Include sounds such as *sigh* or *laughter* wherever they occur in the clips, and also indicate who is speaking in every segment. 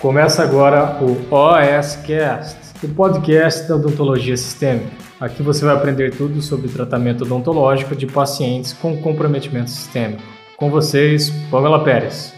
Speaker 1: Começa agora o OSCast, o podcast da odontologia sistêmica. Aqui você vai aprender tudo sobre tratamento odontológico de pacientes com comprometimento sistêmico. Com vocês, Pamela Pérez.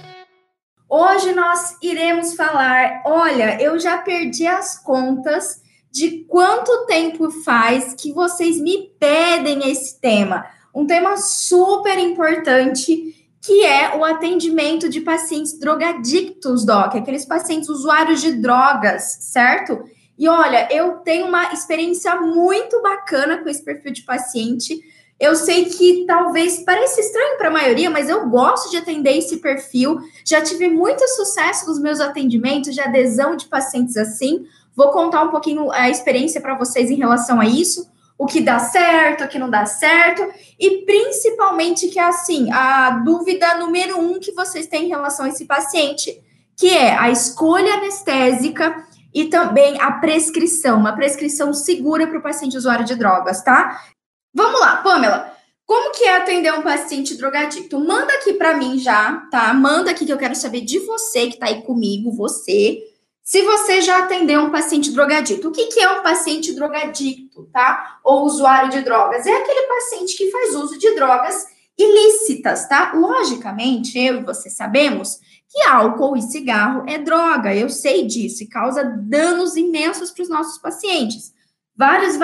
Speaker 2: Hoje nós iremos falar, olha, eu já perdi as contas de quanto tempo faz que vocês me pedem esse tema. Um tema super importante que é o atendimento de pacientes drogadictos, Doc, aqueles pacientes usuários de drogas, certo? E olha, eu tenho uma experiência muito bacana com esse perfil de paciente. Eu sei que talvez pareça estranho para a maioria, mas eu gosto de atender esse perfil. Já tive muito sucesso nos meus atendimentos de adesão de pacientes assim. Vou contar um pouquinho a experiência para vocês em relação a isso, o que dá certo, o que não dá certo, e principalmente que é assim, a dúvida número um que vocês têm em relação a esse paciente, que é a escolha anestésica e também a prescrição, uma prescrição segura para o paciente usuário de drogas, tá? Vamos lá, Pamela. Como que é atender um paciente drogadicto? Manda aqui para mim já, tá? Manda aqui que eu quero saber de você que tá aí comigo, você. Se você já atendeu um paciente drogadicto, o que, que é um paciente drogadicto, tá? Ou usuário de drogas? É aquele paciente que faz uso de drogas ilícitas, tá? Logicamente, eu e você sabemos que álcool e cigarro é droga, eu sei disso, e causa danos imensos para os nossos pacientes. Várias,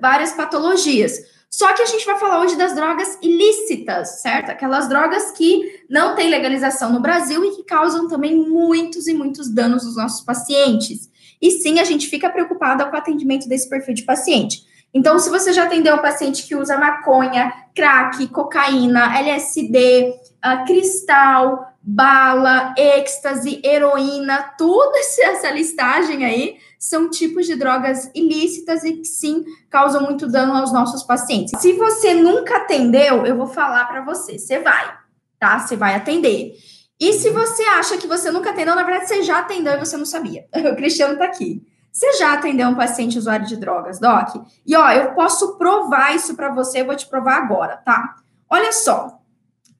Speaker 2: várias patologias. Só que a gente vai falar hoje das drogas ilícitas, certo? Aquelas drogas que não têm legalização no Brasil e que causam também muitos e muitos danos aos nossos pacientes. E sim, a gente fica preocupada com o atendimento desse perfil de paciente. Então, se você já atendeu um paciente que usa maconha, crack, cocaína, LSD, uh, cristal, bala, êxtase, heroína, toda essa listagem aí são tipos de drogas ilícitas e que sim causam muito dano aos nossos pacientes. Se você nunca atendeu, eu vou falar para você, você vai, tá? Você vai atender. E se você acha que você nunca atendeu, na verdade você já atendeu e você não sabia. *laughs* O Cristiano tá aqui. Você já atendeu um paciente usuário de drogas, Doc? E ó, eu posso provar isso para você, eu vou te provar agora, tá? Olha só,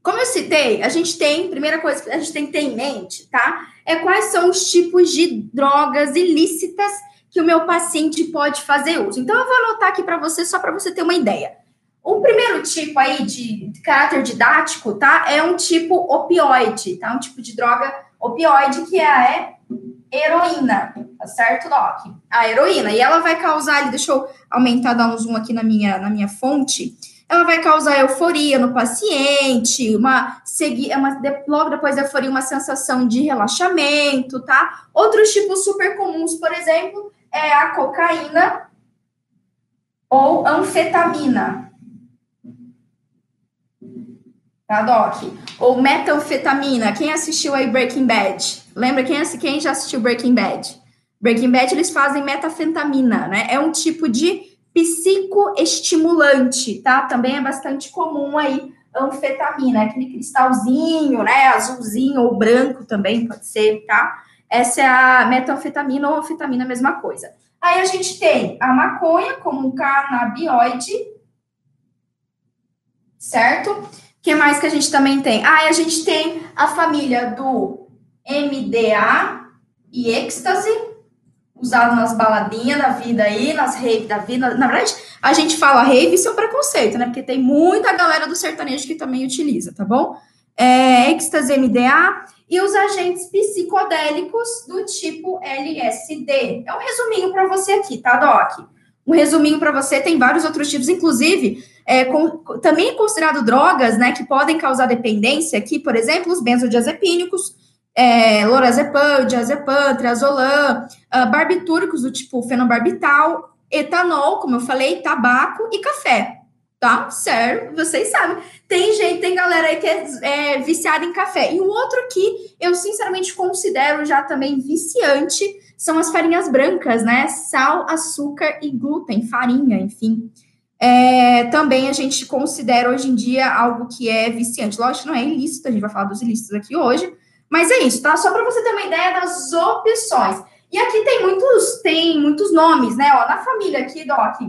Speaker 2: como eu citei, a gente tem, primeira coisa que a gente tem que ter em mente, tá? É quais são os tipos de drogas ilícitas que o meu paciente pode fazer uso. Então, eu vou anotar aqui para você, só para você ter uma ideia. O primeiro tipo aí de caráter didático, tá? É um tipo opioide, tá? Um tipo de droga opioide que é a heroína, tá certo, Doc? A heroína. E ela vai causar, deixa eu aumentar, dar um zoom aqui na minha, na minha fonte ela vai causar euforia no paciente, uma, segui, uma logo depois da euforia, uma sensação de relaxamento, tá? Outros tipos super comuns, por exemplo, é a cocaína ou anfetamina. Tá, Doc? Ou metanfetamina. Quem assistiu aí Breaking Bad? Lembra quem, quem já assistiu Breaking Bad? Breaking Bad, eles fazem metafetamina, né? É um tipo de psicoestimulante, tá? Também é bastante comum aí anfetamina, aquele cristalzinho, né, azulzinho ou branco também pode ser, tá? Essa é a metanfetamina ou anfetamina, mesma coisa. Aí a gente tem a maconha como um canabinoide, certo? O que mais que a gente também tem? Ah, a gente tem a família do MDA e êxtase, usado nas baladinhas da vida aí, nas raves da vida. Na verdade, a gente fala rave, isso é um preconceito, né? Porque tem muita galera do sertanejo que também utiliza, tá bom? É, êxtase MDA e os agentes psicodélicos do tipo LSD. É um resuminho para você aqui, tá, Doc? Um resuminho para você, tem vários outros tipos, inclusive, é, com, também é considerado drogas, né, que podem causar dependência, aqui, por exemplo, os benzodiazepínicos, é, lorazepam, diazepam, triazolam, uh, barbitúricos do tipo fenobarbital, etanol, como eu falei, tabaco e café, tá? Sério, vocês sabem. Tem gente, tem galera aí que é, é viciada em café. E o outro que eu sinceramente considero já também viciante são as farinhas brancas, né? Sal, açúcar e glúten, farinha, enfim. É, também a gente considera hoje em dia algo que é viciante. Lógico, não é ilícito, a gente vai falar dos ilícitos aqui hoje, mas é isso, tá? Só para você ter uma ideia das opções. E aqui tem muitos, tem muitos nomes, né? Ó, na família aqui, Doc.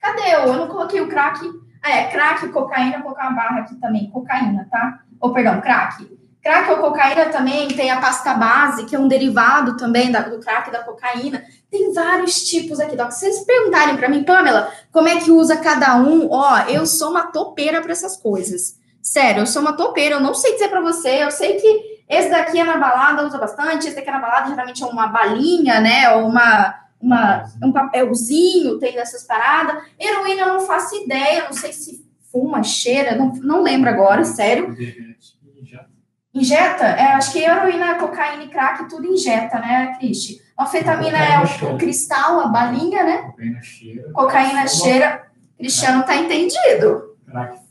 Speaker 2: Cadê eu? Eu não coloquei o crack. Ah, é, crack, cocaína, vou colocar uma barra aqui também. Cocaína, tá? Ou, perdão, crack. Crack ou cocaína também tem a pasta base, que é um derivado também da, do crack da cocaína. Tem vários tipos aqui, Doc. Se vocês perguntarem para mim, Pamela, como é que usa cada um, ó, eu sou uma topeira para essas coisas. Sério, eu sou uma topeira, eu não sei dizer para você, eu sei que esse daqui é na balada, usa bastante, esse daqui é na balada, geralmente é uma balinha, né, ou uma, uma, um papelzinho, tem dessas paradas. Heroína eu não faço ideia, não sei se fuma, cheira, não, não lembro agora, sério. Injeta? É, acho que heroína, cocaína e crack, tudo injeta, né, Cristi? Anfetamina é o, o, cristal, a balinha, né? Cocaína cheira. Cocaína cheira. Cristiano tá entendido. Crack.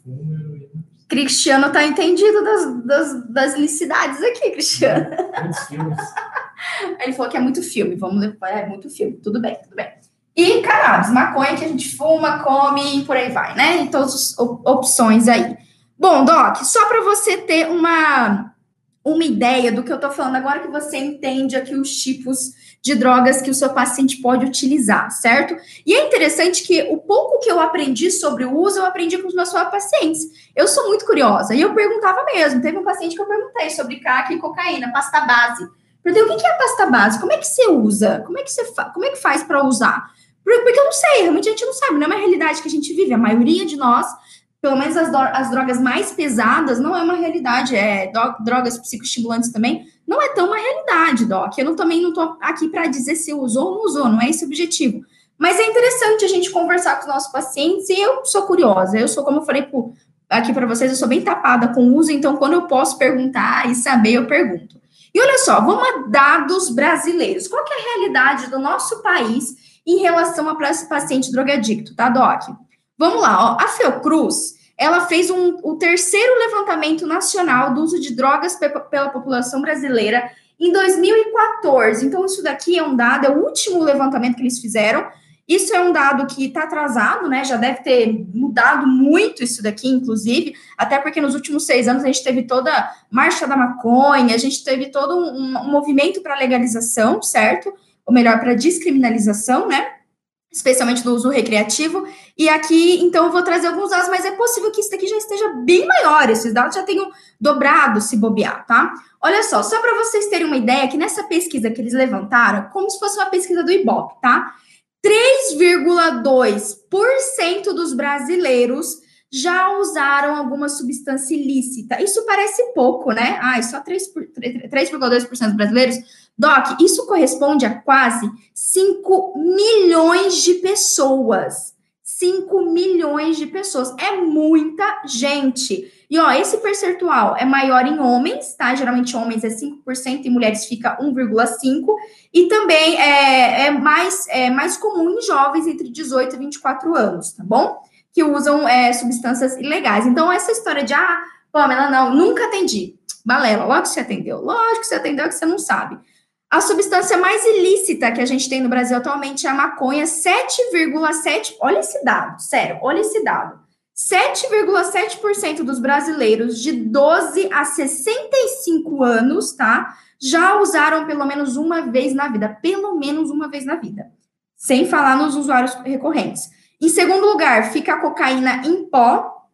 Speaker 2: Cristiano tá entendido das, das, das licidades aqui, Cristiano. Ele falou que é muito filme. Vamos levar, é muito filme. Tudo bem, tudo bem. E cannabis, maconha que a gente fuma, come e por aí vai, né? Em todas as opções aí. Bom, Doc, só para você ter uma uma ideia do que eu estou falando agora que você entende aqui os tipos de drogas que o seu paciente pode utilizar, certo? E é interessante que o pouco que eu aprendi sobre o uso, eu aprendi com os meus pacientes. Eu sou muito curiosa e eu perguntava mesmo. Teve um paciente que eu perguntei sobre crack e cocaína, pasta base. Perguntei o que é a pasta base? Como é que você usa? Como é que você como é que faz para usar? Porque eu não sei, realmente a gente não sabe, não é uma realidade que a gente vive. A maioria de nós pelo menos as, as, drogas mais pesadas, não é uma realidade. É, drogas psicoestimulantes também, não é tão uma realidade, Doc. Eu não, também não estou aqui para dizer se usou ou não usou, não é esse o objetivo. Mas é interessante a gente conversar com os nossos pacientes e eu sou curiosa. Eu sou, como eu falei por, aqui para vocês, eu sou bem tapada com o uso, então quando eu posso perguntar e saber, eu pergunto. E olha só, vamos a dados brasileiros. Qual é a realidade do nosso país em relação a paciente drogadicto, tá, Doc? Vamos lá, ó. A Fiocruz, ela fez um, o terceiro levantamento nacional do uso de drogas pe pela população brasileira em 2014. Então, isso daqui é um dado, é o último levantamento que eles fizeram. Isso é um dado que está atrasado, né? Já deve ter mudado muito isso daqui, inclusive, até porque nos últimos seis anos a gente teve toda a marcha da maconha, a gente teve todo um, um movimento para legalização, certo? Ou melhor, para descriminalização, né? Especialmente do uso recreativo. E aqui, então, eu vou trazer alguns dados, mas é possível que isso daqui já esteja bem maior, esses dados já tenham dobrado se bobear, tá? Olha só, só para vocês terem uma ideia, que nessa pesquisa que eles levantaram, como se fosse uma pesquisa do Ibope, tá? 3,2% dos brasileiros já usaram alguma substância ilícita. Isso parece pouco, né? Ah, só 3,2% dos brasileiros Doc, isso corresponde a quase 5 milhões de pessoas. 5 milhões de pessoas. É muita gente. E ó, esse percentual é maior em homens, tá? Geralmente homens é 5% e mulheres fica 1,5%. E também é, é, mais, é mais comum em jovens entre 18 e 24 anos, tá bom? Que usam é, substâncias ilegais. Então, essa história de, ah, Pamela, não, nunca atendi. Balela, lógico que você atendeu. Lógico que você atendeu, que você não sabe. A substância mais ilícita que a gente tem no Brasil atualmente é a maconha, 7,7%. Olha esse dado, sério, olha esse dado. 7,7% dos brasileiros de 12 a 65 anos, tá? Já usaram pelo menos uma vez na vida. Pelo menos uma vez na vida. Sem falar nos usuários recorrentes. Em segundo lugar, fica a cocaína em pó.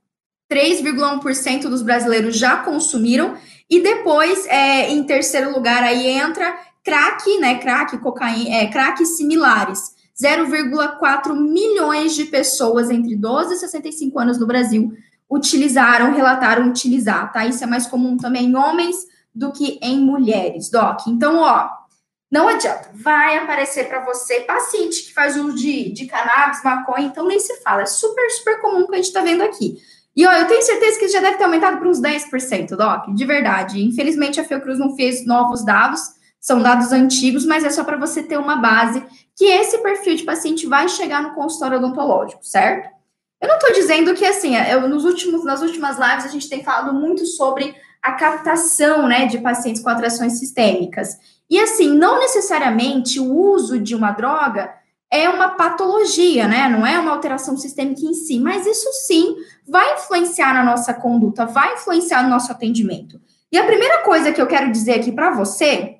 Speaker 2: 3,1% dos brasileiros já consumiram. E depois, é, em terceiro lugar, aí entra crack, né, crack, cocaína, é, crack similares. 0,4 milhões de pessoas entre 12 e 65 anos no Brasil utilizaram, relataram utilizar, tá? Isso é mais comum também em homens do que em mulheres, Doc. Então, ó, não adianta, vai aparecer para você paciente que faz uso de, de cannabis, maconha, então nem se fala, é super, super comum que a gente tá vendo aqui. E ó, eu tenho certeza que já deve ter aumentado para uns 10%, Doc, de verdade. Infelizmente a Fiocruz não fez novos dados, são dados antigos, mas é só para você ter uma base que esse perfil de paciente vai chegar no consultório odontológico, certo? Eu não estou dizendo que, assim, eu, nos últimos, nas últimas lives a gente tem falado muito sobre a captação, né, de pacientes com atrações sistêmicas. E, assim, não necessariamente o uso de uma droga é uma patologia, né? Não é uma alteração sistêmica em si, mas isso sim vai influenciar na nossa conduta, vai influenciar no nosso atendimento. E a primeira coisa que eu quero dizer aqui para você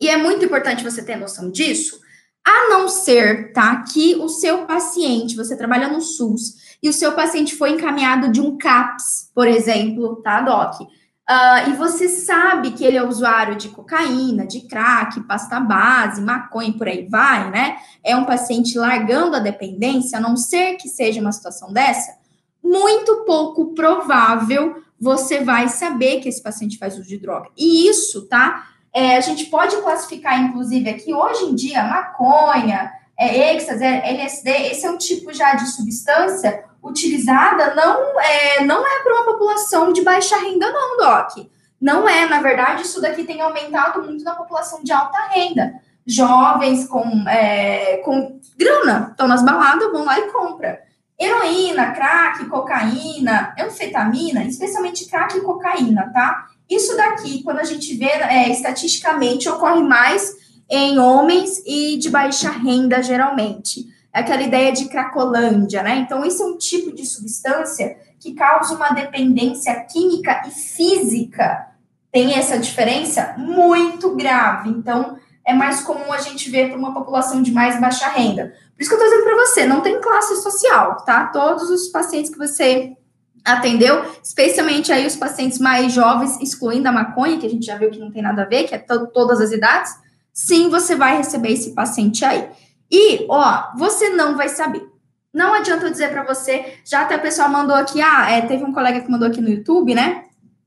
Speaker 2: e é muito importante você ter noção disso, a não ser, tá, que o seu paciente, você trabalha no SUS, e o seu paciente foi encaminhado de um CAPS, por exemplo, tá, Doc? Uh, e você sabe que ele é usuário de cocaína, de crack, pasta base, maconha, por aí vai, né? É um paciente largando a dependência, a não ser que seja uma situação dessa, muito pouco provável você vai saber que esse paciente faz uso de droga. E isso, tá? É, a gente pode classificar, inclusive, aqui, hoje em dia, maconha, é, êxtase, é, LSD, esse é um tipo já de substância utilizada não é, não é para uma população de baixa renda, não, Doc. Não é, na verdade, isso daqui tem aumentado muito na população de alta renda. Jovens com, é, com grana, estão nas baladas, vão lá e compram. Heroína, crack, cocaína, anfetamina, especialmente crack e cocaína, tá? Isso daqui, quando a gente vê é, estatisticamente, ocorre mais em homens e de baixa renda, geralmente aquela ideia de cracolândia, né? Então, isso é um tipo de substância que causa uma dependência química e física. Tem essa diferença muito grave. Então, é mais comum a gente ver para uma população de mais baixa renda. Por isso que eu estou dizendo para você, não tem classe social, tá? Todos os pacientes que você atendeu, especialmente aí os pacientes mais jovens, excluindo a maconha, que a gente já viu que não tem nada a ver, que é todas as idades, sim, você vai receber esse paciente aí. E, ó, você não vai saber. Não adianta eu dizer para você, já até o pessoal mandou aqui, ah, é, teve um colega que mandou aqui no YouTube, né?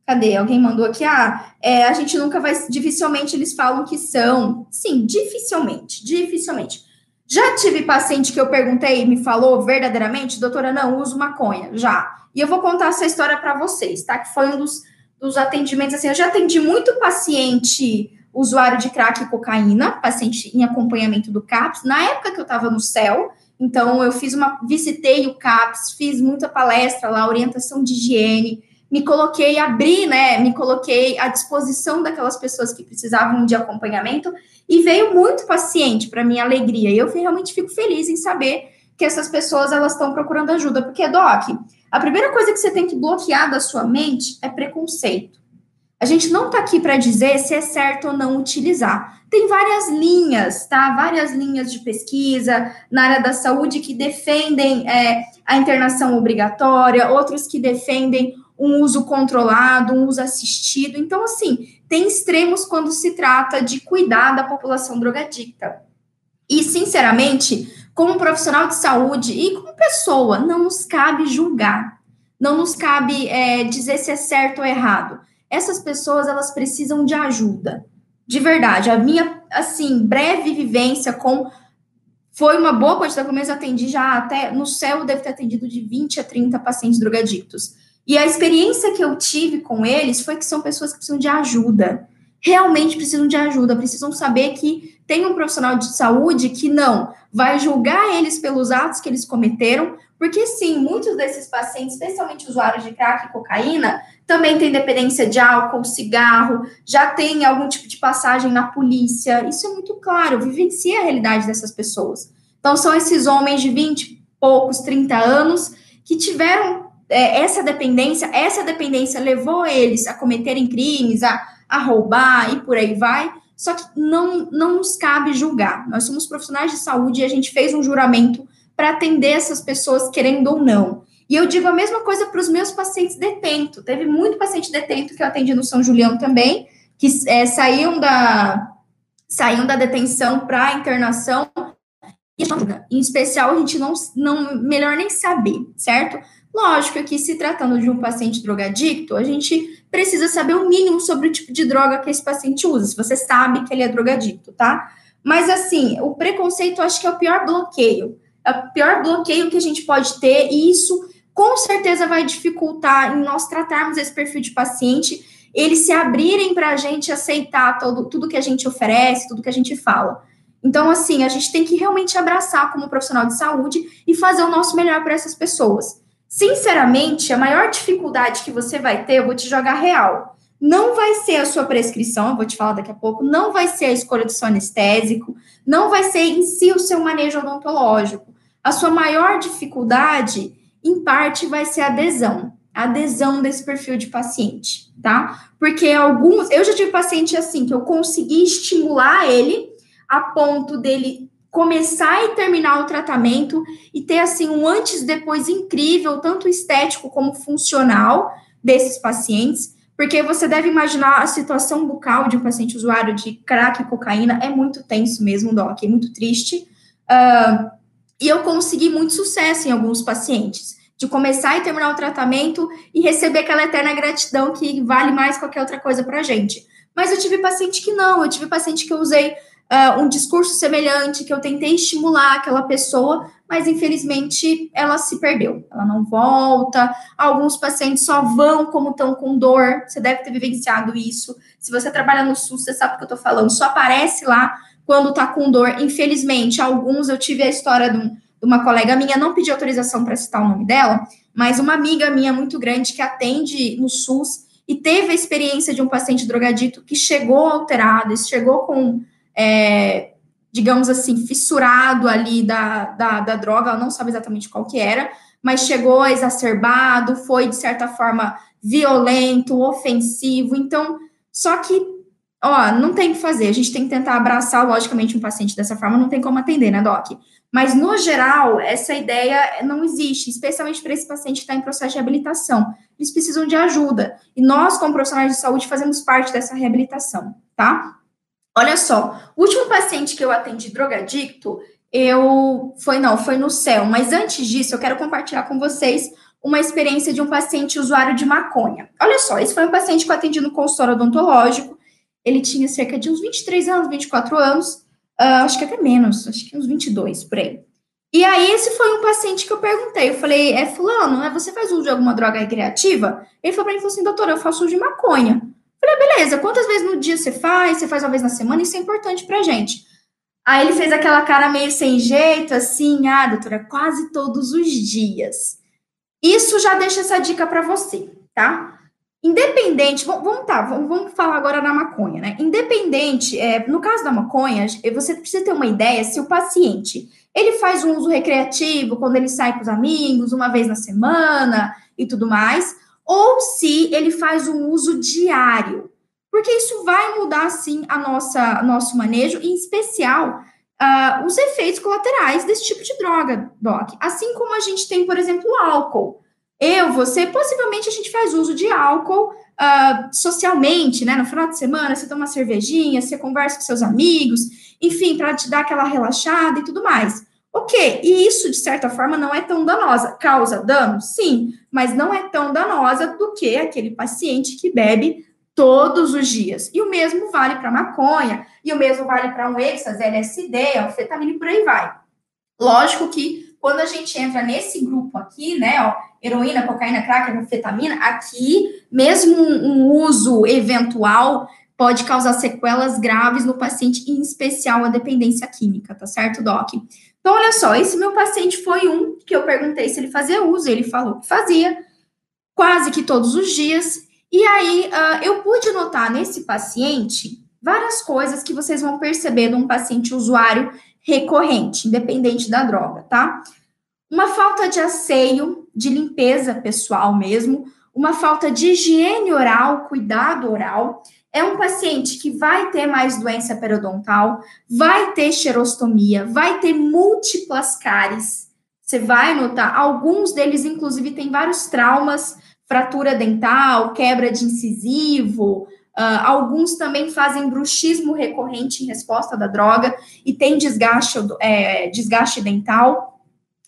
Speaker 2: Cadê? Alguém mandou aqui, ah, é, a gente nunca vai, dificilmente eles falam que são. Sim, dificilmente, dificilmente. Já tive paciente que eu perguntei e me falou verdadeiramente, doutora, não, uso maconha, já. E eu vou contar essa história para vocês, tá? Que foi um dos, dos atendimentos, assim, eu já atendi muito paciente usuário de crack e cocaína, paciente em acompanhamento do CAPS. Na época que eu estava no céu, então eu fiz uma, visitei o CAPS, fiz muita palestra lá, orientação de higiene, me coloquei, abri, né, me coloquei à disposição daquelas pessoas que precisavam de acompanhamento e veio muito paciente para minha alegria. E eu realmente fico feliz em saber que essas pessoas elas estão procurando ajuda, porque doc, a primeira coisa que você tem que bloquear da sua mente é preconceito. A gente não está aqui para dizer se é certo ou não utilizar. Tem várias linhas, tá? Várias linhas de pesquisa na área da saúde que defendem é, a internação obrigatória, outros que defendem um uso controlado, um uso assistido. Então, assim, tem extremos quando se trata de cuidar da população drogadicta. E, sinceramente, como profissional de saúde e como pessoa, não nos cabe julgar, não nos cabe é, dizer se é certo ou errado essas pessoas elas precisam de ajuda. De verdade, a minha assim breve vivência com foi uma boa quantidade, pelo menos atendi já até no céu deve ter atendido de 20 a 30 pacientes drogadictos. E a experiência que eu tive com eles foi que são pessoas que precisam de ajuda. Realmente precisam de ajuda, precisam saber que tem um profissional de saúde que não vai julgar eles pelos atos que eles cometeram, porque sim, muitos desses pacientes, especialmente usuários de crack e cocaína, também têm dependência de álcool, cigarro, já tem algum tipo de passagem na polícia. Isso é muito claro, vivencia a realidade dessas pessoas. Então, são esses homens de 20 poucos, 30 anos, que tiveram essa dependência, essa dependência levou eles a cometerem crimes, a, a roubar e por aí vai. Só que não, não nos cabe julgar. Nós somos profissionais de saúde e a gente fez um juramento para atender essas pessoas, querendo ou não. E eu digo a mesma coisa para os meus pacientes detento. Teve muito paciente detento que eu atendi no São Julião também, que é, saíam da saíam da detenção para internação. Em especial, a gente não, não melhor nem saber, certo? Lógico que se tratando de um paciente drogadicto, a gente precisa saber o mínimo sobre o tipo de droga que esse paciente usa, se você sabe que ele é drogadicto, tá? Mas assim, o preconceito eu acho que é o pior bloqueio é o pior bloqueio que a gente pode ter, e isso com certeza vai dificultar em nós tratarmos esse perfil de paciente, eles se abrirem para a gente aceitar todo, tudo que a gente oferece, tudo que a gente fala. Então, assim, a gente tem que realmente abraçar como profissional de saúde e fazer o nosso melhor para essas pessoas. Sinceramente, a maior dificuldade que você vai ter, eu vou te jogar real. Não vai ser a sua prescrição, eu vou te falar daqui a pouco, não vai ser a escolha do seu anestésico, não vai ser em si o seu manejo odontológico a sua maior dificuldade, em parte, vai ser a adesão, a adesão desse perfil de paciente, tá? Porque alguns, eu já tive paciente assim, que eu consegui estimular ele a ponto dele começar e terminar o tratamento e ter assim um antes e depois incrível, tanto estético como funcional desses pacientes, porque você deve imaginar a situação bucal de um paciente usuário de crack e cocaína é muito tenso mesmo, Doc, é muito triste. Uh, e eu consegui muito sucesso em alguns pacientes, de começar e terminar o tratamento e receber aquela eterna gratidão que vale mais qualquer outra coisa para gente. Mas eu tive paciente que não, eu tive paciente que eu usei uh, um discurso semelhante, que eu tentei estimular aquela pessoa, mas infelizmente ela se perdeu, ela não volta. Alguns pacientes só vão como estão com dor, você deve ter vivenciado isso. Se você trabalha no SUS, você sabe o que eu estou falando, só aparece lá quando está com dor. Infelizmente, alguns eu tive a história de, um, de uma colega minha, não pedi autorização para citar o nome dela, mas uma amiga minha muito grande que atende no SUS e teve a experiência de um paciente drogadito que chegou alterado, chegou com é, digamos assim, fissurado ali da, da, da droga, ela não sabe exatamente qual que era, mas chegou exacerbado, foi, de certa forma, violento, ofensivo, então, só que, ó, não tem o que fazer, a gente tem que tentar abraçar, logicamente, um paciente dessa forma, não tem como atender, né, Doc? Mas, no geral, essa ideia não existe, especialmente para esse paciente que está em processo de reabilitação. Eles precisam de ajuda. E nós, como profissionais de saúde, fazemos parte dessa reabilitação, tá? Olha só, o último paciente que eu atendi drogadicto, eu foi não, foi no céu, mas antes disso eu quero compartilhar com vocês uma experiência de um paciente usuário de maconha. Olha só, esse foi um paciente que eu atendi no consultório odontológico. Ele tinha cerca de uns 23 anos, 24 anos, uh, acho que até menos, acho que uns 22 por aí. E aí, esse foi um paciente que eu perguntei. Eu falei, é fulano, né? Você faz uso de alguma droga recreativa? Ele falou para mim, falou assim, doutor, eu faço uso de maconha. Falei, beleza, quantas vezes no dia você faz? Você faz uma vez na semana? Isso é importante pra gente. Aí ele fez aquela cara meio sem jeito, assim, ah, doutora, quase todos os dias. Isso já deixa essa dica para você, tá? Independente, vamos, tá, vamos, falar agora da maconha, né? Independente, é, no caso da maconha, você precisa ter uma ideia se o paciente ele faz um uso recreativo quando ele sai com os amigos, uma vez na semana e tudo mais, ou se ele faz um uso diário, porque isso vai mudar sim a nossa nosso manejo, em especial uh, os efeitos colaterais desse tipo de droga, Doc. Assim como a gente tem, por exemplo, o álcool. Eu, você, possivelmente a gente faz uso de álcool uh, socialmente, né? No final de semana, você toma uma cervejinha, você conversa com seus amigos, enfim, para te dar aquela relaxada e tudo mais. Ok, e isso, de certa forma, não é tão danosa. Causa dano? Sim, mas não é tão danosa do que aquele paciente que bebe todos os dias. E o mesmo vale para maconha, e o mesmo vale para um êxtase, LSD, anfetamina e por aí vai. Lógico que quando a gente entra nesse grupo aqui, né, ó, heroína, cocaína, crack, anfetamina, aqui, mesmo um, uso eventual pode causar sequelas graves no paciente, em especial a dependência química, tá certo, Doc? Então, olha só, esse meu paciente foi um que eu perguntei se ele fazia uso, ele falou que fazia, quase que todos os dias. E aí, uh, eu pude notar nesse paciente várias coisas que vocês vão perceber de um paciente usuário recorrente, independente da droga, tá? Uma falta de asseio, de limpeza pessoal mesmo, uma falta de higiene oral, cuidado oral, é um paciente que vai ter mais doença periodontal, vai ter xerostomia, vai ter múltiplas cáries. Você vai notar, alguns deles, inclusive, têm vários traumas, fratura dental, quebra de incisivo, uh, alguns também fazem bruxismo recorrente em resposta da droga e tem desgaste, é, desgaste dental.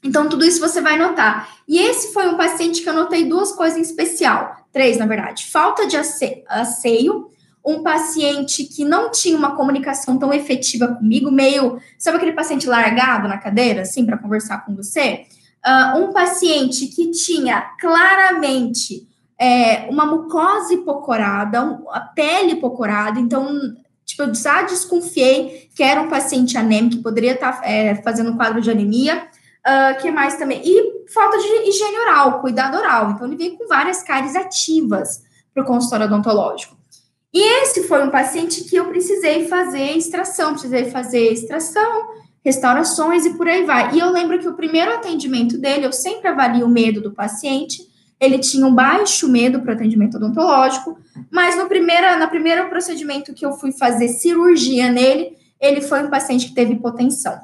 Speaker 2: Então, tudo isso você vai notar. E esse foi um paciente que eu notei duas coisas em especial, três, na verdade: falta de asseio um paciente que não tinha uma comunicação tão efetiva comigo, meio, sabe aquele paciente largado na cadeira, assim, para conversar com você? Uh, um paciente que tinha claramente é, uma mucosa hipocorada, um, a pele hipocorada, então, tipo, eu já desconfiei que era um paciente anêmico, que poderia estar tá, é, fazendo um quadro de anemia. Uh, que mais também? E falta de higiene oral, cuidado oral. Então, ele veio com várias cáries ativas para o consultório odontológico. E esse foi um paciente que eu precisei fazer extração, precisei fazer extração, restaurações e por aí vai. E eu lembro que o primeiro atendimento dele, eu sempre avalio o medo do paciente. Ele tinha um baixo medo para o atendimento odontológico, mas no primeiro, na primeiro procedimento que eu fui fazer cirurgia nele, ele foi um paciente que teve hipotensão.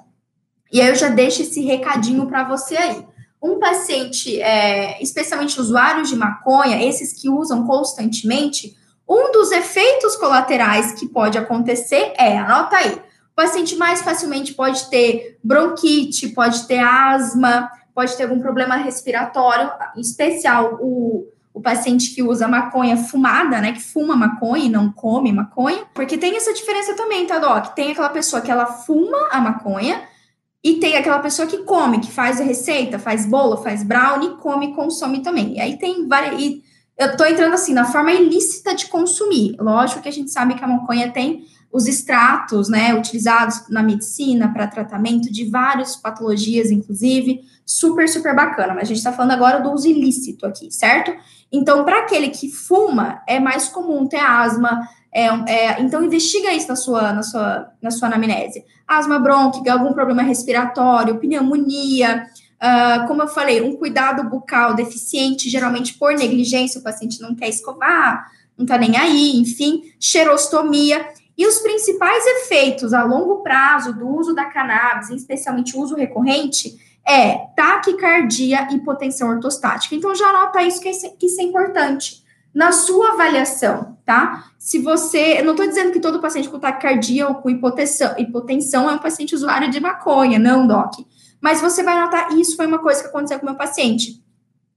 Speaker 2: E aí eu já deixo esse recadinho para você aí. um paciente, é, especialmente usuários de maconha, esses que usam constantemente, um dos efeitos colaterais que pode acontecer é, anota aí, o paciente mais facilmente pode ter bronquite, pode ter asma, pode ter algum problema respiratório, em especial o, o paciente que usa maconha fumada, né, que fuma maconha e não come maconha, porque tem essa diferença também, tá, Doc? Tem aquela pessoa que ela fuma a maconha, e tem aquela pessoa que come, que faz a receita, faz bolo, faz brownie, come e consome também. E aí tem várias. Eu tô entrando assim na forma ilícita de consumir. Lógico que a gente sabe que a maconha tem os extratos, né, utilizados na medicina para tratamento de várias patologias, inclusive, super, super bacana. Mas a gente está falando agora do uso ilícito aqui, certo? Então, para aquele que fuma, é mais comum ter asma, é, é, então, investiga isso na sua, na sua, na sua anamnese. Asma brônquica, algum problema respiratório, pneumonia, uh, como eu falei, um cuidado bucal deficiente, geralmente por negligência, o paciente não quer escovar, não tá nem aí, enfim, xerostomia. E os principais efeitos a longo prazo do uso da cannabis, especialmente uso recorrente, é taquicardia e hipotensão ortostática. Então, já anota isso que, é, que isso é importante na sua avaliação, tá? Se você, eu não estou dizendo que todo paciente com taquicardia ou com hipotensão, hipotensão é um paciente usuário de maconha, não, doc. Mas você vai notar, isso foi uma coisa que aconteceu com o meu paciente.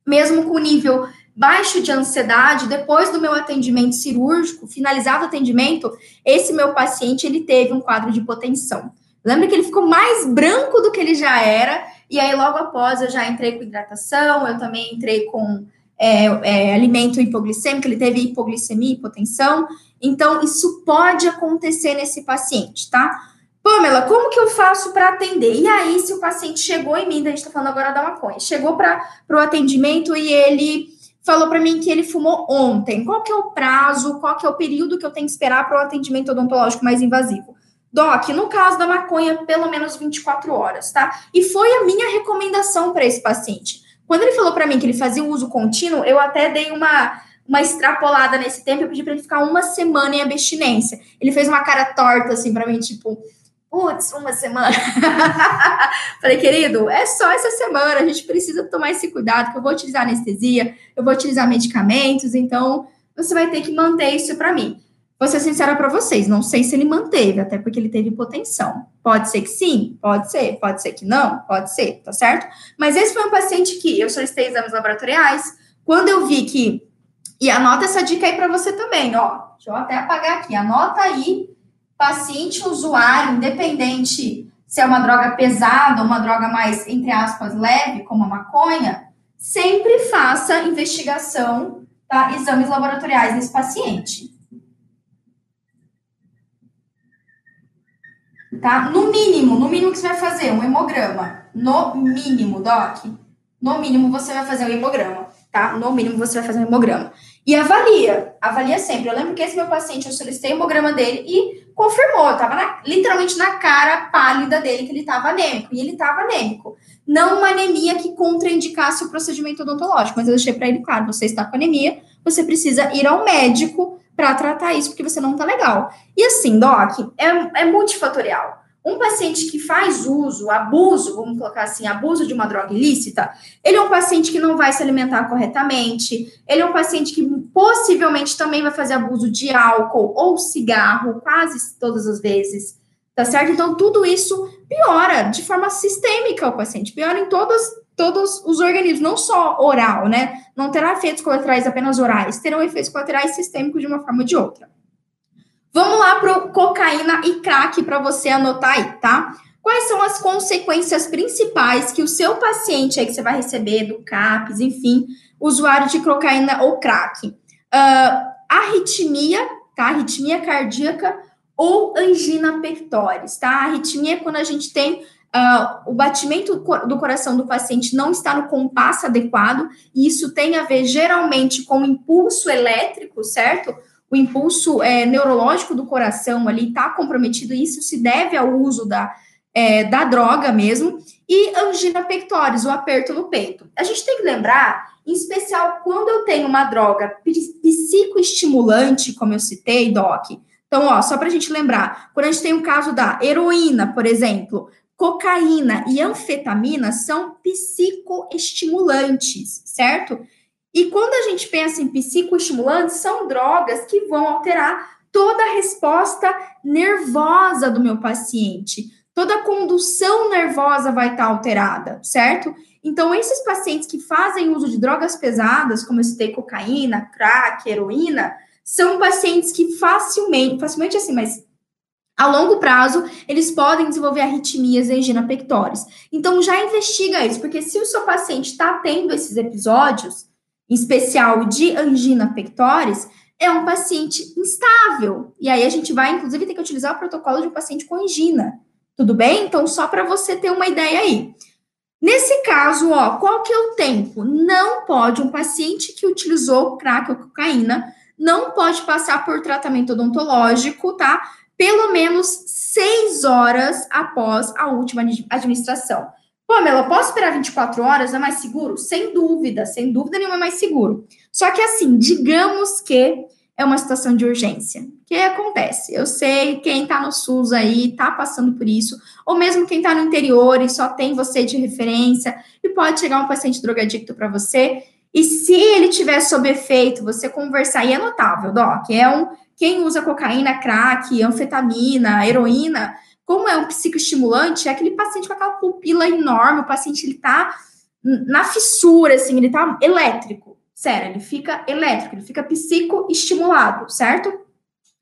Speaker 2: Mesmo com nível baixo de ansiedade, depois do meu atendimento cirúrgico, finalizado o atendimento, esse meu paciente, ele teve um quadro de hipotensão. Lembra que ele ficou mais branco do que ele já era, e aí logo após eu já entrei com hidratação, eu também entrei com é, é, alimento hipoglicêmico, ele teve hipoglicemia, hipotensão. Então, isso pode acontecer nesse paciente, tá? Pamela, como que eu faço para atender? E aí, se o paciente chegou em mim, a gente está falando agora da maconha, chegou para o atendimento e ele falou para mim que ele fumou ontem. Qual que é o prazo, qual que é o período que eu tenho que esperar para o atendimento odontológico mais invasivo? Doc, no caso da maconha, pelo menos 24 horas, tá? E foi a minha recomendação para esse paciente. Quando ele falou para mim que ele fazia uso contínuo, eu até dei uma, uma extrapolada nesse tempo, eu pedi para ele ficar uma semana em abstinência. Ele fez uma cara torta assim para mim, tipo, putz, uma semana. *laughs* Falei, querido, é só essa semana, a gente precisa tomar esse cuidado, que eu vou utilizar anestesia, eu vou utilizar medicamentos, então você vai ter que manter isso para mim. Vou ser sincera para vocês, não sei se ele manteve, até porque ele teve hipotensão. Pode ser que sim, pode ser, pode ser que não, pode ser, tá certo? Mas esse foi um paciente que eu solicitei exames laboratoriais. Quando eu vi que. E anota essa dica aí para você também, ó. Deixa eu até apagar aqui. Anota aí, paciente usuário, independente se é uma droga pesada ou uma droga mais, entre aspas, leve, como a maconha, sempre faça investigação, tá? Exames laboratoriais nesse paciente. tá? No mínimo, no mínimo que você vai fazer um hemograma. No mínimo, Doc. No mínimo você vai fazer um hemograma, tá? No mínimo você vai fazer um hemograma. E avalia, avalia sempre. Eu lembro que esse meu paciente, eu solicitei o hemograma dele e confirmou, eu tava na, literalmente na cara pálida dele que ele estava anêmico. E ele estava anêmico. Não uma anemia que contraindicasse o procedimento odontológico, mas eu deixei para ele claro: você está com anemia, você precisa ir ao médico para tratar isso, porque você não tá legal. E assim, Doc, é, é multifatorial. Um paciente que faz uso, abuso, vamos colocar assim, abuso de uma droga ilícita, ele é um paciente que não vai se alimentar corretamente, ele é um paciente que possivelmente também vai fazer abuso de álcool ou cigarro, quase todas as vezes, tá certo? Então, tudo isso piora de forma sistêmica o paciente, piora em todas todos os organismos, não só oral, né? Não terá efeitos colaterais apenas orais, terão efeitos colaterais sistêmicos de uma forma ou de outra. Vamos lá para cocaína e crack para você anotar aí, tá? Quais são as consequências principais que o seu paciente aí que você vai receber do CAPS, enfim, usuário de cocaína ou crack? Uh, arritmia, tá? Arritmia cardíaca ou angina pectoris, tá? Arritmia é quando a gente tem Uh, o batimento do coração do paciente não está no compasso adequado, e isso tem a ver geralmente com impulso elétrico, certo? O impulso é, neurológico do coração ali está comprometido, e isso se deve ao uso da, é, da droga mesmo, e angina pectoris, o aperto no peito. A gente tem que lembrar, em especial quando eu tenho uma droga psicoestimulante, como eu citei, Doc. Então, ó, só para a gente lembrar, quando a gente tem o caso da heroína, por exemplo, cocaína e anfetamina são psicoestimulantes, certo? E quando a gente pensa em psicoestimulantes, são drogas que vão alterar toda a resposta nervosa do meu paciente. Toda a condução nervosa vai estar alterada, certo? Então, esses pacientes que fazem uso de drogas pesadas, como eu citei cocaína, crack, heroína, são pacientes que facilmente, facilmente assim, mas a longo prazo, eles podem desenvolver arritmias e angina pectoris. Então, já investiga isso, porque se o seu paciente está tendo esses episódios, em especial de angina pectoris, é um paciente instável. E aí a gente vai, inclusive, ter que utilizar o protocolo de um paciente com angina. Tudo bem? Então, só para você ter uma ideia aí. Nesse caso, ó, qual que é o tempo? Não pode um paciente que utilizou crack ou cocaína não pode passar por tratamento odontológico, tá? pelo menos seis horas após a última administração. Pamela, posso esperar 24 horas? É mais seguro? Sem dúvida, sem dúvida nenhuma é mais seguro. Só que assim, digamos que é uma situação de urgência. O que acontece? Eu sei quem está no SUS aí está passando por isso, ou mesmo quem está no interior e só tem você de referência, e pode chegar um paciente drogadicto para você. E se ele tiver sob efeito, você conversar, e é notável, Doc, é um quem usa cocaína, crack, anfetamina, heroína, como é um psicoestimulante, é aquele paciente com aquela pupila enorme, o paciente ele tá na fissura, assim, ele tá elétrico. Sério, ele fica elétrico, ele fica psicoestimulado, certo?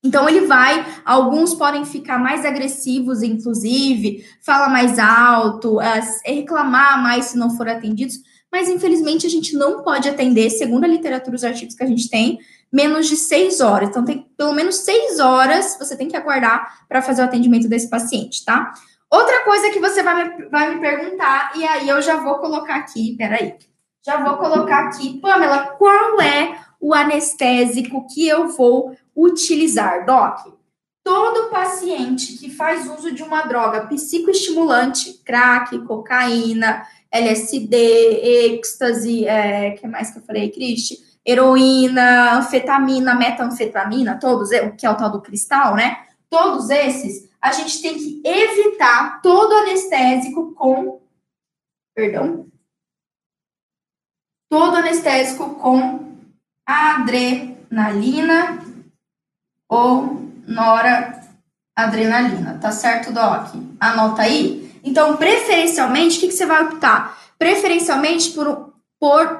Speaker 2: Então ele vai, alguns podem ficar mais agressivos, inclusive, fala mais alto, é, reclamar mais se não for atendidos, mas infelizmente a gente não pode atender, segundo a literatura, os artigos que a gente tem, menos de seis horas. Então, tem pelo menos seis horas você tem que aguardar para fazer o atendimento desse paciente, tá? Outra coisa que você vai me, vai me perguntar, e aí eu já vou colocar aqui, peraí, já vou colocar aqui, Pamela, qual é o anestésico que eu vou utilizar, Doc? Todo paciente que faz uso de uma droga psicoestimulante, crack, cocaína, LSD, êxtase, é, que mais que eu falei, Cristi? Heroína, anfetamina, metanfetamina, todos, que é o tal do cristal, né? Todos esses, a gente tem que evitar todo anestésico com, perdão, todo anestésico com adrenalina ou noradrenalina, tá certo, Doc? Anota aí. Então, preferencialmente, o que, que você vai optar? Preferencialmente por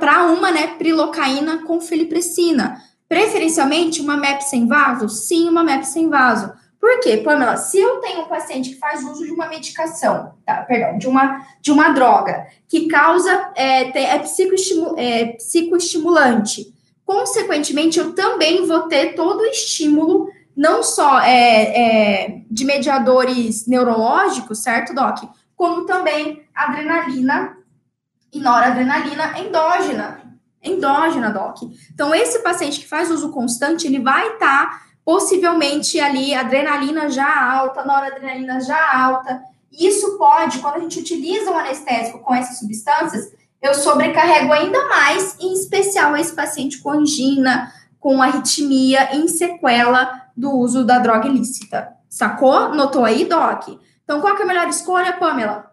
Speaker 2: para uma né, prilocaína com filipressina. Preferencialmente uma MEP sem vaso? Sim, uma MEP sem vaso. Por quê, Pamela? Se eu tenho um paciente que faz uso de uma medicação, tá, perdão, de uma, de uma droga que causa, é, é, é psicoestimulante, consequentemente, eu também vou ter todo o estímulo, não só é, é, de mediadores neurológicos, certo, Doc? Como também adrenalina e noradrenalina endógena. Endógena, Doc. Então, esse paciente que faz uso constante, ele vai estar tá, possivelmente ali, adrenalina já alta, noradrenalina já alta. Isso pode, quando a gente utiliza um anestésico com essas substâncias, eu sobrecarrego ainda mais, em especial esse paciente com angina, com arritmia, em sequela do uso da droga ilícita. Sacou? Notou aí, Doc? Então, qual é a melhor escolha, Pamela?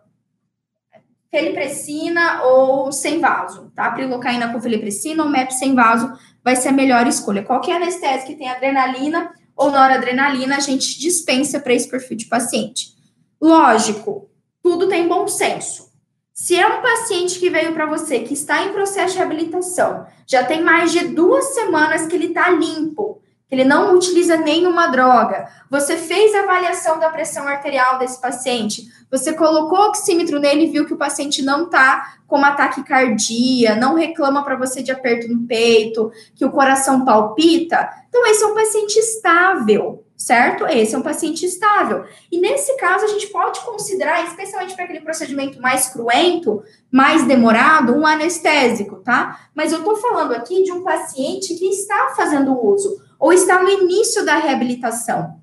Speaker 2: Felipressina ou sem vaso, tá? Prilocaína com felipressina ou MEP sem vaso vai ser a melhor escolha. Qualquer anestésico que tem adrenalina ou noradrenalina, a gente dispensa para esse perfil de paciente. Lógico, tudo tem bom senso. Se é um paciente que veio para você que está em processo de reabilitação, já tem mais de duas semanas que ele está limpo, ele não utiliza nenhuma droga, você fez a avaliação da pressão arterial desse paciente, você colocou o oxímetro nele e viu que o paciente não está com uma taquicardia, não reclama para você de aperto no peito, que o coração palpita. Então, esse é um paciente estável, certo? Esse é um paciente estável. E nesse caso, a gente pode considerar, especialmente para aquele procedimento mais cruento, mais demorado, um anestésico, tá? Mas eu estou falando aqui de um paciente que está fazendo uso ou está no início da reabilitação.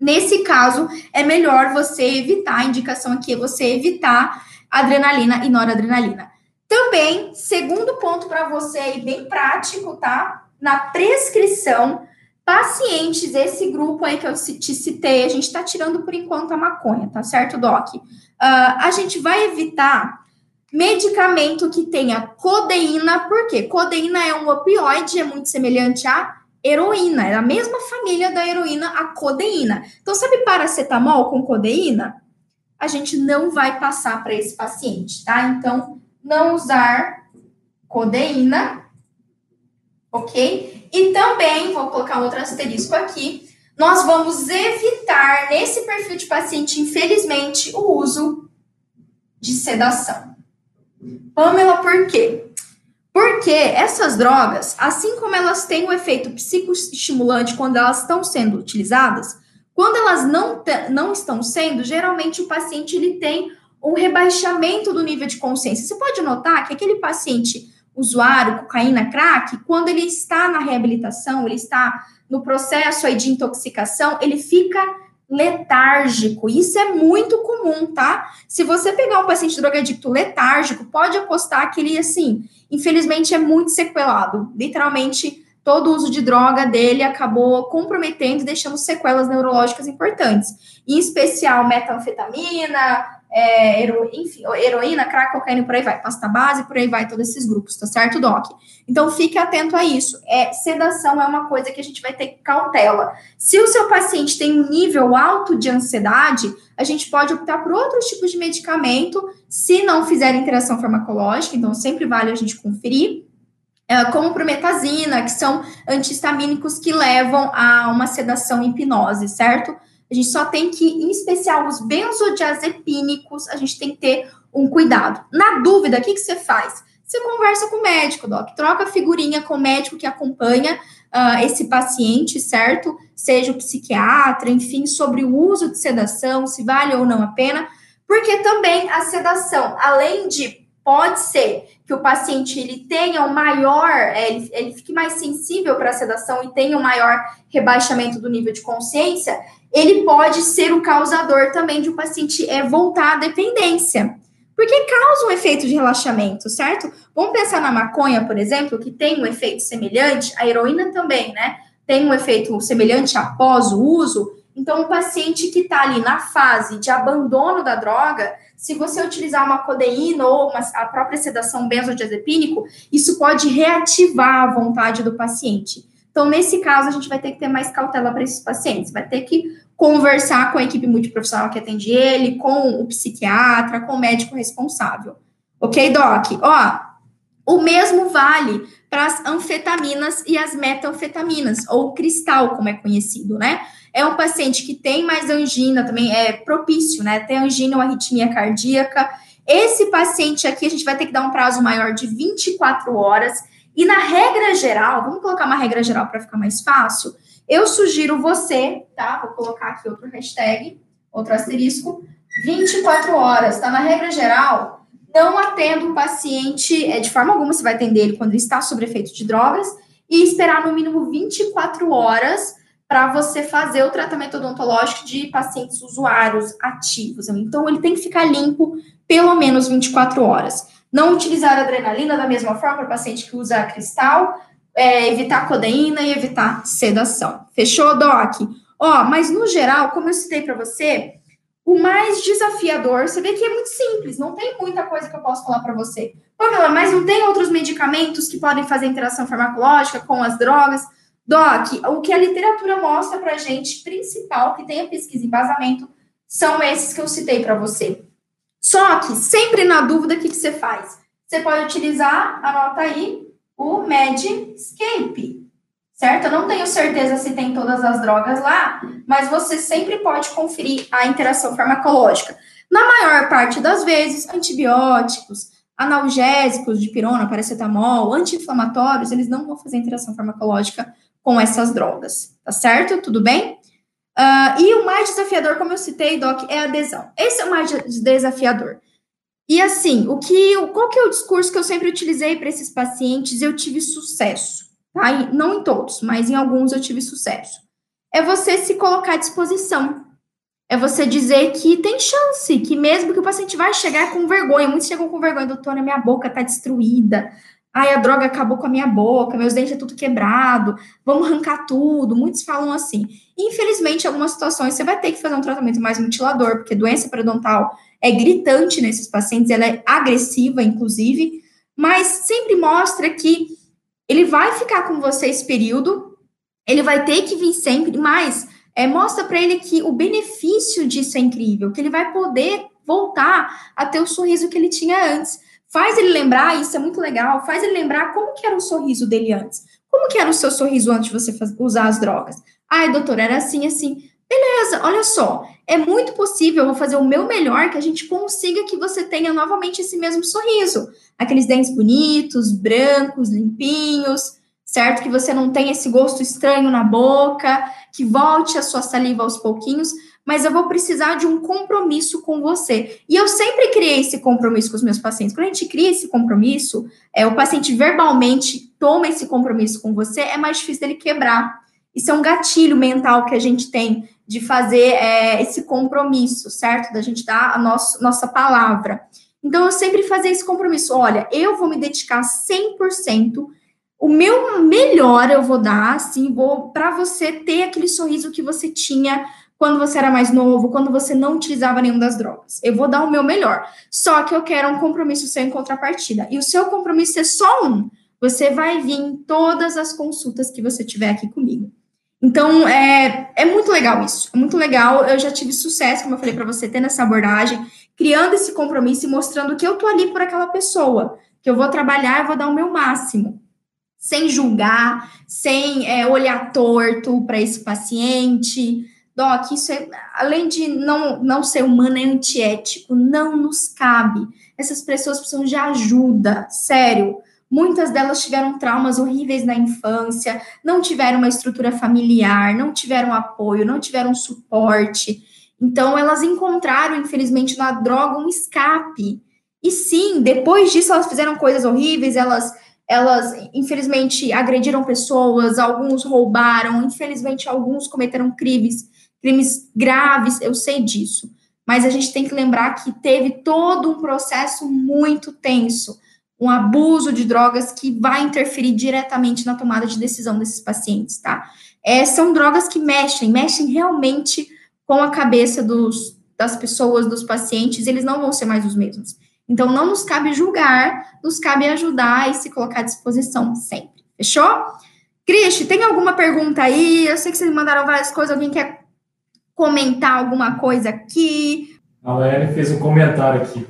Speaker 2: Nesse caso, é melhor você evitar, a indicação aqui é você evitar adrenalina e noradrenalina. Também, segundo ponto para você, bem prático, tá? Na prescrição, Pacientes, esse grupo aí que eu te citei, a gente está tirando por enquanto a maconha, tá certo, Doc? Uh, a gente vai evitar medicamento que tenha codeína, porque codeína é um opioide, é muito semelhante à heroína, é a mesma família da heroína, a codeína. Então, sabe paracetamol com codeína? A gente não vai passar para esse paciente, tá? Então, não usar codeína, ok? E também, vou colocar outro asterisco aqui, nós vamos evitar, nesse perfil de paciente, infelizmente, o uso de sedação. Pamela, por quê? Porque essas drogas, assim como elas têm o um efeito psicoestimulante quando elas estão sendo utilizadas, quando elas não, não estão sendo, geralmente o paciente ele tem um rebaixamento do nível de consciência. Você pode notar que aquele paciente usuário, cocaína, crack, quando ele está na reabilitação, ele está no processo aí de intoxicação, ele fica letárgico. Isso é muito comum, tá? Se você pegar um paciente drogadicto letárgico, pode apostar que ele, assim, infelizmente é muito sequelado. Literalmente, todo o uso de droga dele acabou comprometendo e deixando sequelas neurológicas importantes. Em especial, metanfetamina, é, hero, enfim, heroína, crack, cocaína, por aí vai, pasta base, por aí vai, todos esses grupos, tá certo, Doc? Então, fique atento a isso. É, sedação é uma coisa que a gente vai ter cautela. Se o seu paciente tem um nível alto de ansiedade, a gente pode optar por outros tipos de medicamento, se não fizer interação farmacológica, então sempre vale a gente conferir. É, como prometazina, que são antihistamínicos que levam a uma sedação hipnose, certo? A gente só tem que, em especial os benzodiazepínicos, a gente tem que ter um cuidado. Na dúvida, o que, que você faz? Você conversa com o médico, Doc, troca figurinha com o médico que acompanha uh, esse paciente, certo? Seja o psiquiatra, enfim, sobre o uso de sedação, se vale ou não a pena, porque também a sedação, além de pode ser que o paciente ele tenha um maior, é, ele, ele fique mais sensível para a sedação e tenha um maior rebaixamento do nível de consciência, ele pode ser o causador também de um paciente é, voltar à dependência. Porque causa um efeito de relaxamento, certo? Vamos pensar na maconha, por exemplo, que tem um efeito semelhante, a heroína também, né? Tem um efeito semelhante após o uso. Então, o paciente que está ali na fase de abandono da droga, se você utilizar uma codeína ou uma, a própria sedação benzodiazepínico, isso pode reativar a vontade do paciente. Então, nesse caso, a gente vai ter que ter mais cautela para esses pacientes, vai ter que conversar com a equipe multiprofissional que atende ele, com o psiquiatra, com o médico responsável. Ok, Doc? Ó, o mesmo vale para as anfetaminas e as metanfetaminas, ou cristal, como é conhecido, né? É um paciente que tem mais angina, também é propício, né? Tem angina ou arritmia cardíaca. Esse paciente aqui, a gente vai ter que dar um prazo maior de 24 horas e na regra geral, vamos colocar uma regra geral para ficar mais fácil. Eu sugiro você, tá? Vou colocar aqui outro hashtag, outro asterisco, 24 horas, tá? Na regra geral, não atenda o paciente, é, de forma alguma você vai atender ele quando ele está sob efeito de drogas, e esperar no mínimo 24 horas para você fazer o tratamento odontológico de pacientes usuários ativos. Então, ele tem que ficar limpo pelo menos 24 horas. Não utilizar adrenalina da mesma forma para paciente que usa cristal, é, evitar codeína e evitar sedação. Fechou, Doc? Ó, mas no geral, como eu citei para você, o mais desafiador, você vê que é muito simples, não tem muita coisa que eu posso falar para você. Pamela, mas não tem outros medicamentos que podem fazer interação farmacológica com as drogas? Doc, o que a literatura mostra para gente, principal, que tem a pesquisa e embasamento, são esses que eu citei para você. Só que, sempre na dúvida, o que, que você faz? Você pode utilizar, anota aí, o Medscape, certo? Eu não tenho certeza se tem todas as drogas lá, mas você sempre pode conferir a interação farmacológica. Na maior parte das vezes, antibióticos, analgésicos de pirona, paracetamol, anti-inflamatórios, eles não vão fazer interação farmacológica com essas drogas, tá certo? Tudo bem? Uh, e o mais desafiador, como eu citei, Doc, é a adesão. Esse é o mais desafiador. E assim, o que, qual que é o discurso que eu sempre utilizei para esses pacientes? Eu tive sucesso, tá? E não em todos, mas em alguns eu tive sucesso. É você se colocar à disposição. É você dizer que tem chance, que mesmo que o paciente vai chegar com vergonha, muitos chegam com vergonha, doutora, minha boca tá destruída, Ai, a droga acabou com a minha boca, meus dentes é tudo quebrado, vamos arrancar tudo. Muitos falam assim. Infelizmente, em algumas situações, você vai ter que fazer um tratamento mais mutilador, porque doença periodontal é gritante nesses pacientes, ela é agressiva, inclusive, mas sempre mostra que ele vai ficar com você esse período, ele vai ter que vir sempre, mas é, mostra para ele que o benefício disso é incrível, que ele vai poder voltar a ter o sorriso que ele tinha antes. Faz ele lembrar, isso é muito legal, faz ele lembrar como que era o sorriso dele antes. Como que era o seu sorriso antes de você usar as drogas? Ai, doutor, era assim, assim. Beleza, olha só, é muito possível, eu vou fazer o meu melhor que a gente consiga que você tenha novamente esse mesmo sorriso. Aqueles dentes bonitos, brancos, limpinhos, certo? Que você não tenha esse gosto estranho na boca, que volte a sua saliva aos pouquinhos, mas eu vou precisar de um compromisso com você. E eu sempre criei esse compromisso com os meus pacientes. Quando a gente cria esse compromisso, é, o paciente verbalmente toma esse compromisso com você, é mais difícil dele quebrar. Isso é um gatilho mental que a gente tem de fazer é, esse compromisso, certo? Da gente dar a nosso, nossa palavra. Então, eu sempre fazia esse compromisso. Olha, eu vou me dedicar 100%, o meu melhor eu vou dar, assim, vou para você ter aquele sorriso que você tinha quando você era mais novo, quando você não utilizava nenhuma das drogas. Eu vou dar o meu melhor. Só que eu quero um compromisso seu em contrapartida. E o seu compromisso é só um. Você vai vir em todas as consultas que você tiver aqui comigo. Então, é, é muito legal isso. É muito legal. Eu já tive sucesso, como eu falei para você, tendo essa abordagem, criando esse compromisso e mostrando que eu tô ali por aquela pessoa, que eu vou trabalhar e vou dar o meu máximo. Sem julgar, sem é, olhar torto para esse paciente, Doc, isso é, além de não, não ser humano, é antiético, não nos cabe. Essas pessoas precisam de ajuda, sério. Muitas delas tiveram traumas horríveis na infância, não tiveram uma estrutura familiar, não tiveram apoio, não tiveram suporte. Então, elas encontraram, infelizmente, na droga um escape. E sim, depois disso, elas fizeram coisas horríveis, elas, elas infelizmente, agrediram pessoas, alguns roubaram, infelizmente, alguns cometeram crimes crimes graves, eu sei disso. Mas a gente tem que lembrar que teve todo um processo muito tenso, um abuso de drogas que vai interferir diretamente na tomada de decisão desses pacientes, tá? É, são drogas que mexem, mexem realmente com a cabeça dos, das pessoas, dos pacientes, eles não vão ser mais os mesmos. Então, não nos cabe julgar, nos cabe ajudar e se colocar à disposição sempre. Fechou? Cristi, tem alguma pergunta aí? Eu sei que vocês mandaram várias coisas, alguém quer comentar alguma coisa aqui.
Speaker 1: A Laene fez um comentário aqui.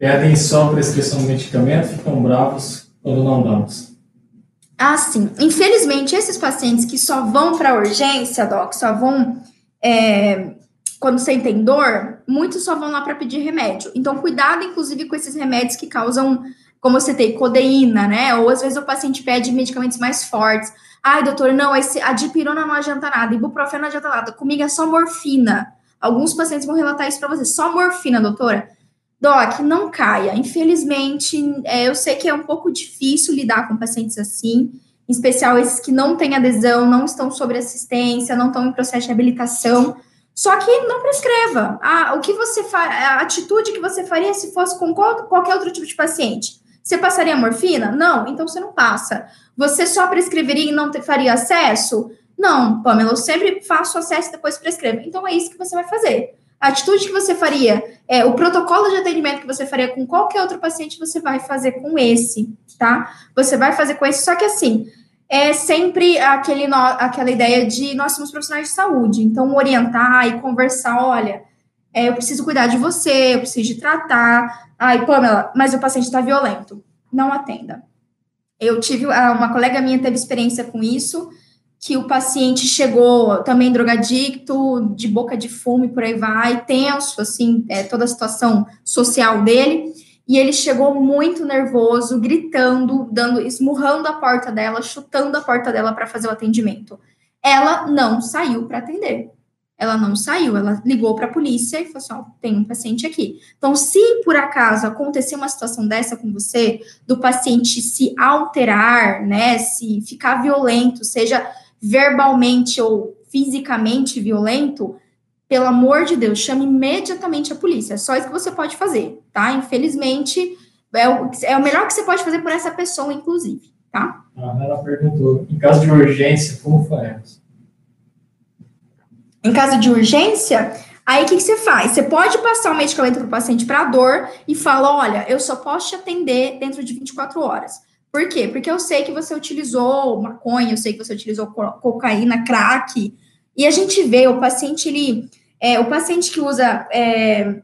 Speaker 1: Pedem só prescrição de medicamento, ficam bravos quando não damos.
Speaker 2: Ah, sim. Infelizmente, esses pacientes que só vão para urgência, Doc, só vão é, quando você tem dor, muitos só vão lá para pedir remédio. Então, cuidado, inclusive, com esses remédios que causam, como você tem, codeína, né? Ou às vezes o paciente pede medicamentos mais fortes. Ai, doutor, não, esse, a dipirona não adianta nada, ibuprofeno não adianta nada, comigo é só morfina. Alguns pacientes vão relatar isso para você, só morfina, doutora. Doc, não caia. Infelizmente, é, eu sei que é um pouco difícil lidar com pacientes assim, em especial esses que não têm adesão, não estão sob assistência, não estão em processo de habilitação. Só que não prescreva. Ah, o que você a atitude que você faria se fosse com qualquer outro tipo de paciente? Você passaria morfina? Não, então você não passa. Você só prescreveria e não faria acesso? Não, Pamela, eu sempre faço acesso e depois prescrevo. Então é isso que você vai fazer. A atitude que você faria, é, o protocolo de atendimento que você faria com qualquer outro paciente, você vai fazer com esse, tá? Você vai fazer com esse, só que assim, é sempre aquele no, aquela ideia de nós somos profissionais de saúde, então orientar e conversar, olha, é, eu preciso cuidar de você, eu preciso de tratar. Ai, Pamela, mas o paciente está violento. Não atenda. Eu tive, ah, uma colega minha teve experiência com isso, que o paciente chegou também drogadicto, de boca de fumo e por aí vai, tenso, assim, é, toda a situação social dele, e ele chegou muito nervoso, gritando, dando, esmurrando a porta dela, chutando a porta dela para fazer o atendimento. Ela não saiu para atender ela não saiu, ela ligou para a polícia e falou assim: ó, tem um paciente aqui. Então, se por acaso acontecer uma situação dessa com você, do paciente se alterar, né, se ficar violento, seja verbalmente ou fisicamente violento, pelo amor de Deus, chame imediatamente a polícia. É só isso que você pode fazer, tá? Infelizmente, é o, é o melhor que você pode fazer por essa pessoa, inclusive, tá?
Speaker 1: Ah, ela perguntou, em caso de urgência, como faremos?
Speaker 2: Em caso de urgência, aí o que, que você faz? Você pode passar o medicamento para o paciente para dor e fala: olha, eu só posso te atender dentro de 24 horas. Por quê? Porque eu sei que você utilizou maconha, eu sei que você utilizou cocaína, crack, e a gente vê o paciente, ele, é, o paciente que usa é,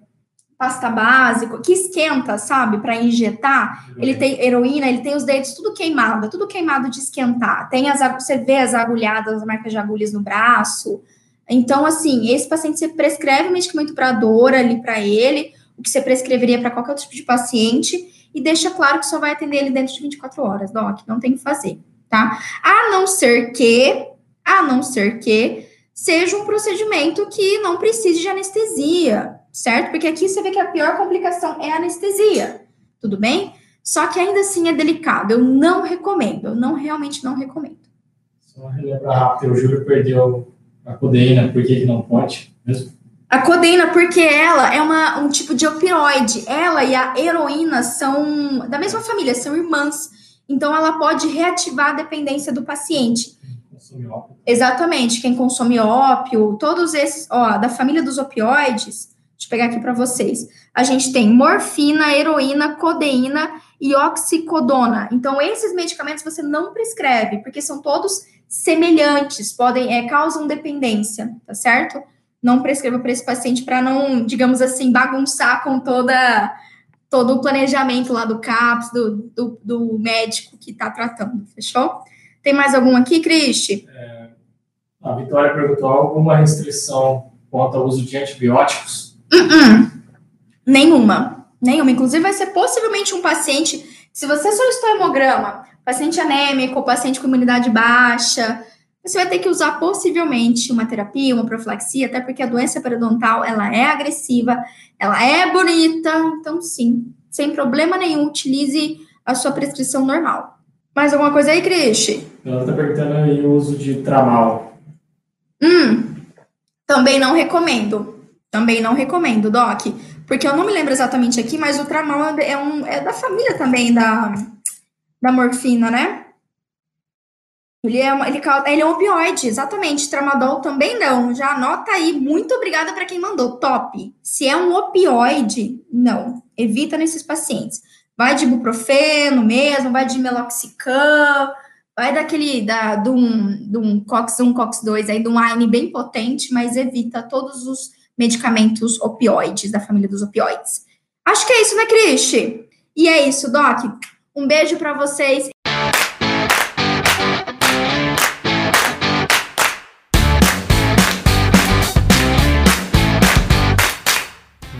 Speaker 2: pasta básica, que esquenta, sabe, para injetar, ele tem heroína, ele tem os dedos tudo queimado, tudo queimado de esquentar. Tem as, você vê as agulhadas, as marcas de agulhas no braço. Então, assim, esse paciente você prescreve medicamento para dor ali para ele, o que você prescreveria para qualquer outro tipo de paciente, e deixa claro que só vai atender ele dentro de 24 horas, Doc, não tem que fazer, tá? A não ser que, a não ser que seja um procedimento que não precise de anestesia, certo? Porque aqui você vê que a pior complicação é a anestesia, tudo bem? Só que ainda assim é delicado, eu não recomendo, eu não realmente não recomendo.
Speaker 1: Só relembrar rápido, o Júlio perdeu a codeína, por que não pode mesmo?
Speaker 2: A codeína, porque ela é uma, um tipo de opioide. Ela e a heroína são da mesma família, são irmãs. Então, ela pode reativar a dependência do paciente. Exatamente. Quem consome ópio, todos esses, ó, da família dos opioides, deixa eu pegar aqui para vocês. A gente tem morfina, heroína, codeína e oxicodona. Então, esses medicamentos você não prescreve, porque são todos semelhantes, podem, é, causam dependência, tá certo? Não prescreva para esse paciente para não, digamos assim, bagunçar com toda todo o planejamento lá do CAPS, do, do, do médico que está tratando, fechou? Tem mais algum aqui, Cristi?
Speaker 1: É, a Vitória perguntou alguma restrição quanto ao uso de antibióticos?
Speaker 2: Uh -uh. Nenhuma, nenhuma. Inclusive, vai ser possivelmente um paciente, se você solicitou hemograma, paciente anêmico, paciente com imunidade baixa, você vai ter que usar possivelmente uma terapia, uma profilaxia, até porque a doença periodontal, ela é agressiva, ela é bonita, então sim, sem problema nenhum, utilize a sua prescrição normal. Mais alguma coisa aí, Cristi?
Speaker 1: Ela está perguntando aí o uso de tramal.
Speaker 2: Hum, também não recomendo. Também não recomendo, Doc. Porque eu não me lembro exatamente aqui, mas o tramal é, um, é da família também da, da morfina, né? Ele é, ele, ele é um opioide, exatamente. Tramadol também não. Já anota aí. Muito obrigada para quem mandou. Top. Se é um opioide, não. Evita nesses pacientes. Vai de ibuprofeno mesmo, vai de meloxicam, vai daquele, da, de um, de um COX 1, COX 2, aí, de um AINE bem potente, mas evita todos os medicamentos opioides, da família dos opioides. Acho que é isso, né, Cristi? E é isso, Doc. Um beijo para vocês.